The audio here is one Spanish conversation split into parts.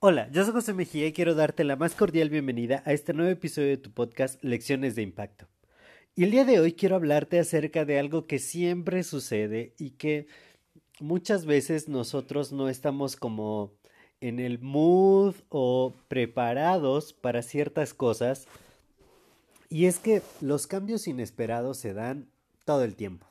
Hola, yo soy José Mejía y quiero darte la más cordial bienvenida a este nuevo episodio de tu podcast Lecciones de Impacto. Y el día de hoy quiero hablarte acerca de algo que siempre sucede y que muchas veces nosotros no estamos como en el mood o preparados para ciertas cosas. Y es que los cambios inesperados se dan todo el tiempo.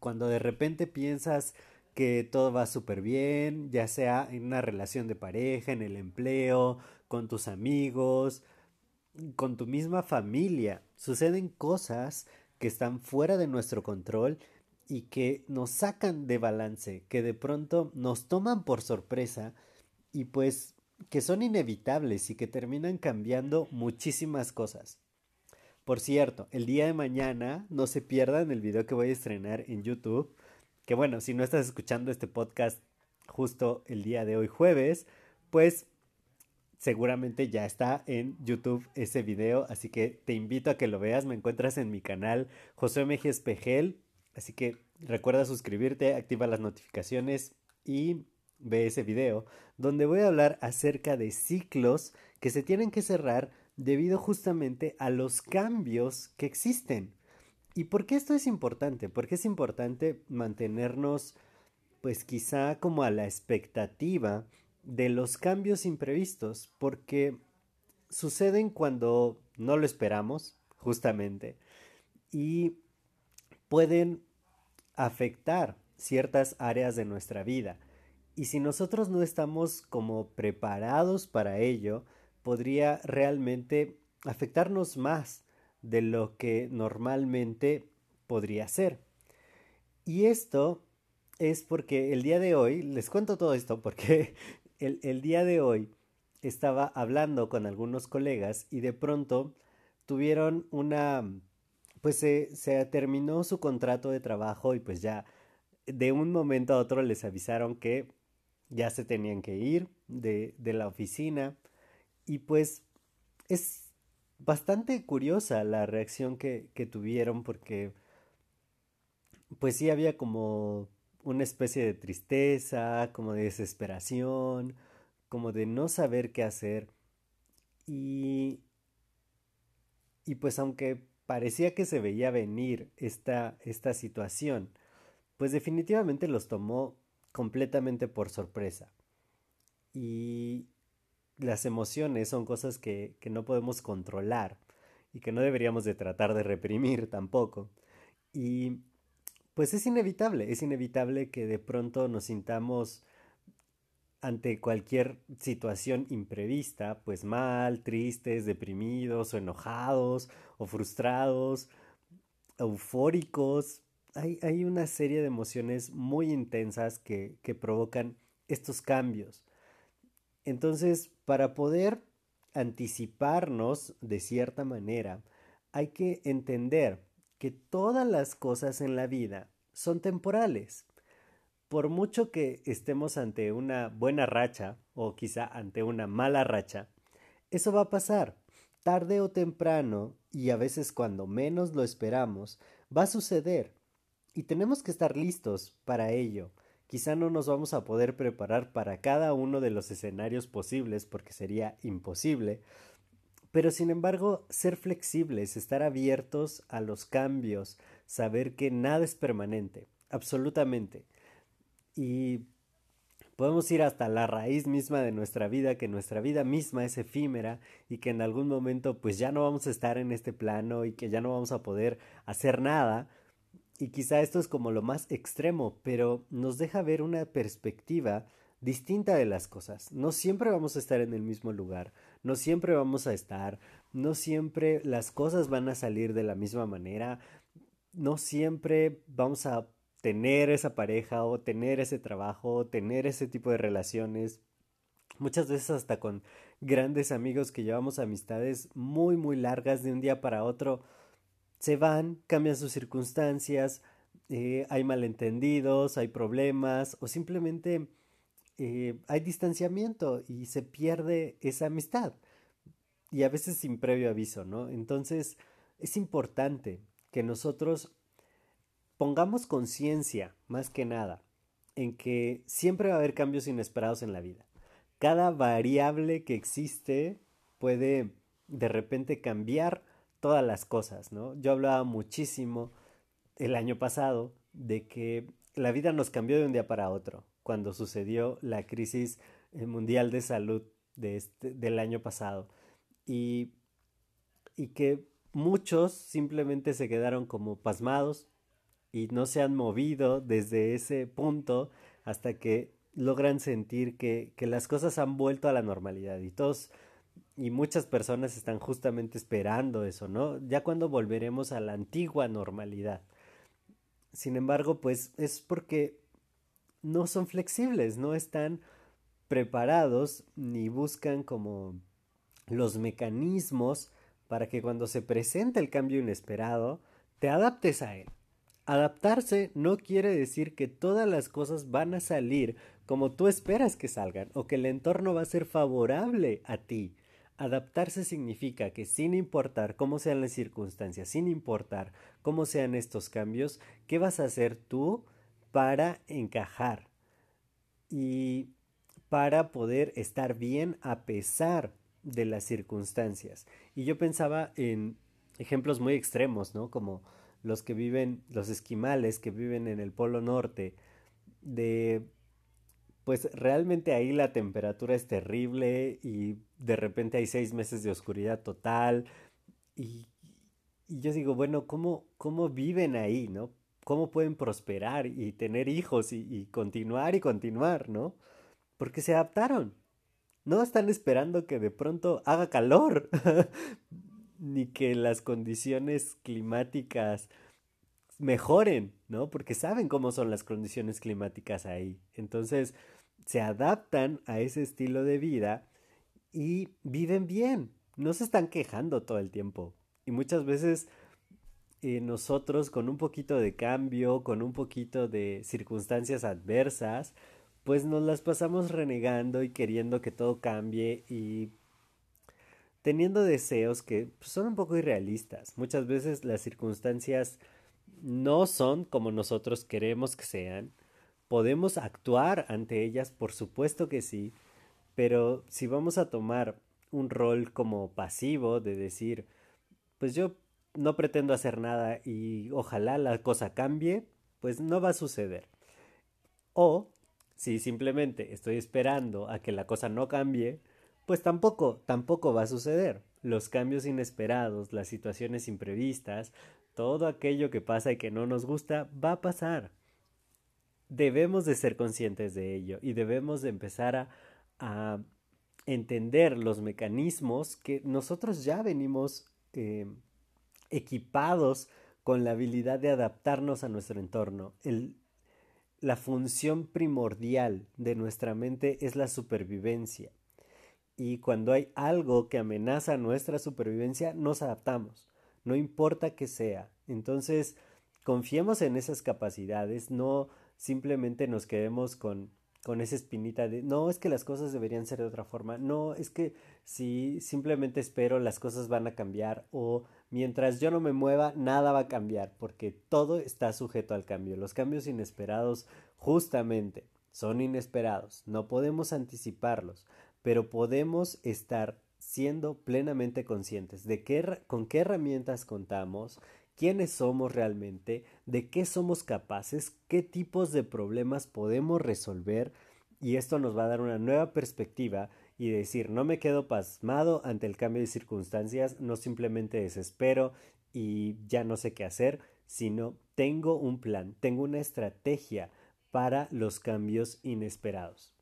Cuando de repente piensas que todo va súper bien, ya sea en una relación de pareja, en el empleo, con tus amigos, con tu misma familia. Suceden cosas que están fuera de nuestro control y que nos sacan de balance, que de pronto nos toman por sorpresa y pues que son inevitables y que terminan cambiando muchísimas cosas. Por cierto, el día de mañana no se pierdan el video que voy a estrenar en YouTube que bueno, si no estás escuchando este podcast justo el día de hoy jueves, pues seguramente ya está en YouTube ese video, así que te invito a que lo veas, me encuentras en mi canal José Mejes Pejel, así que recuerda suscribirte, activa las notificaciones y ve ese video, donde voy a hablar acerca de ciclos que se tienen que cerrar debido justamente a los cambios que existen. ¿Y por qué esto es importante? Porque es importante mantenernos, pues quizá como a la expectativa de los cambios imprevistos, porque suceden cuando no lo esperamos, justamente, y pueden afectar ciertas áreas de nuestra vida. Y si nosotros no estamos como preparados para ello, podría realmente afectarnos más de lo que normalmente podría ser. Y esto es porque el día de hoy, les cuento todo esto porque el, día de hoy estaba hablando con algunos colegas y de pronto tuvieron una, pues se, se terminó su contrato de trabajo y pues ya de un momento a otro les avisaron que ya se tenían que ir de, de la oficina y pues es bastante curiosa la reacción que, que tuvieron porque pues sí había como una especie de tristeza, como de desesperación, como de no saber qué hacer. Y, y pues aunque parecía que se veía venir esta, esta situación, pues definitivamente los tomó completamente por sorpresa. Y, las emociones son cosas que, que no podemos controlar y que no deberíamos de tratar de reprimir tampoco. Y pues es inevitable, es inevitable que de pronto nos sintamos ante cualquier situación imprevista, pues mal, tristes, deprimidos o enojados o frustrados, eufóricos. Hay, hay una serie de emociones muy intensas que, que provocan estos cambios. Entonces, para poder anticiparnos de cierta manera, hay que entender que todas las cosas en la vida son temporales. Por mucho que estemos ante una buena racha o quizá ante una mala racha, eso va a pasar. Tarde o temprano, y a veces cuando menos lo esperamos, va a suceder. Y tenemos que estar listos para ello. Quizá no nos vamos a poder preparar para cada uno de los escenarios posibles porque sería imposible, pero sin embargo ser flexibles, estar abiertos a los cambios, saber que nada es permanente, absolutamente. Y podemos ir hasta la raíz misma de nuestra vida, que nuestra vida misma es efímera y que en algún momento pues ya no vamos a estar en este plano y que ya no vamos a poder hacer nada, y quizá esto es como lo más extremo, pero nos deja ver una perspectiva distinta de las cosas. No siempre vamos a estar en el mismo lugar, no siempre vamos a estar, no siempre las cosas van a salir de la misma manera, no siempre vamos a tener esa pareja o tener ese trabajo o tener ese tipo de relaciones. Muchas veces hasta con grandes amigos que llevamos amistades muy muy largas de un día para otro se van, cambian sus circunstancias, eh, hay malentendidos, hay problemas o simplemente eh, hay distanciamiento y se pierde esa amistad y a veces sin previo aviso, ¿no? Entonces es importante que nosotros pongamos conciencia, más que nada, en que siempre va a haber cambios inesperados en la vida. Cada variable que existe puede de repente cambiar todas las cosas, ¿no? Yo hablaba muchísimo el año pasado de que la vida nos cambió de un día para otro, cuando sucedió la crisis eh, mundial de salud de este, del año pasado. Y, y que muchos simplemente se quedaron como pasmados, y no se han movido desde ese punto hasta que logran sentir que, que las cosas han vuelto a la normalidad y todos y muchas personas están justamente esperando eso, ¿no? Ya cuando volveremos a la antigua normalidad. Sin embargo, pues es porque no son flexibles, no están preparados ni buscan como los mecanismos para que cuando se presente el cambio inesperado, te adaptes a él. Adaptarse no quiere decir que todas las cosas van a salir como tú esperas que salgan o que el entorno va a ser favorable a ti. Adaptarse significa que sin importar cómo sean las circunstancias, sin importar cómo sean estos cambios, ¿qué vas a hacer tú para encajar? Y para poder estar bien a pesar de las circunstancias. Y yo pensaba en ejemplos muy extremos, ¿no? Como los que viven, los esquimales que viven en el Polo Norte, de pues realmente ahí la temperatura es terrible y de repente hay seis meses de oscuridad total y, y yo digo, bueno, ¿cómo, ¿cómo viven ahí, no? ¿Cómo pueden prosperar y tener hijos y, continuar y continuar, no? Porque se adaptaron. No están esperando que de pronto haga calor. ni que las condiciones climáticas mejoren, ¿no? Porque saben cómo son las condiciones climáticas ahí. Entonces, se adaptan a ese estilo de vida y viven bien. No se están quejando todo el tiempo. Y muchas veces eh, nosotros con un poquito de cambio, con un poquito de circunstancias adversas, pues nos las pasamos renegando y queriendo que todo cambie y teniendo deseos que pues, son un poco irrealistas. Muchas veces las circunstancias no son como nosotros queremos que sean. Podemos actuar ante ellas, por supuesto que sí, pero si vamos a tomar un rol como pasivo de decir, pues yo no pretendo hacer nada y ojalá la cosa cambie, pues no va a suceder. O si simplemente estoy esperando a que la cosa no cambie, pues tampoco, tampoco va a suceder. Los cambios inesperados, las situaciones imprevistas, todo aquello que pasa y que no nos gusta, va a pasar. Debemos de ser conscientes de ello y debemos de empezar a, a entender los mecanismos que nosotros ya venimos eh, equipados con la habilidad de adaptarnos a nuestro entorno. El, la función primordial de nuestra mente es la supervivencia y cuando hay algo que amenaza nuestra supervivencia, nos adaptamos, no importa que sea. Entonces, confiemos en esas capacidades, no simplemente nos quedemos con, con esa espinita de no es que las cosas deberían ser de otra forma, no es que si simplemente espero las cosas van a cambiar o mientras yo no me mueva nada va a cambiar porque todo está sujeto al cambio. Los cambios inesperados justamente son inesperados, no podemos anticiparlos pero podemos estar siendo plenamente conscientes de qué, con qué herramientas contamos, quiénes somos realmente, de qué somos capaces, qué tipos de problemas podemos resolver y esto nos va a dar una nueva perspectiva y decir no me quedo pasmado ante el cambio de circunstancias, no simplemente desespero y ya no sé qué hacer, sino tengo un plan, tengo una estrategia para los cambios inesperados.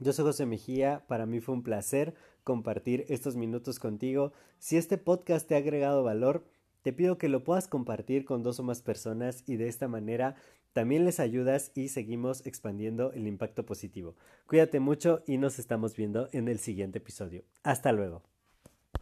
Yo soy José Mejía, para mí fue un placer compartir estos minutos contigo. Si este podcast te ha agregado valor, te pido que lo puedas compartir con dos o más personas y de esta manera también les ayudas y seguimos expandiendo el impacto positivo. Cuídate mucho y nos estamos viendo en el siguiente episodio. Hasta luego.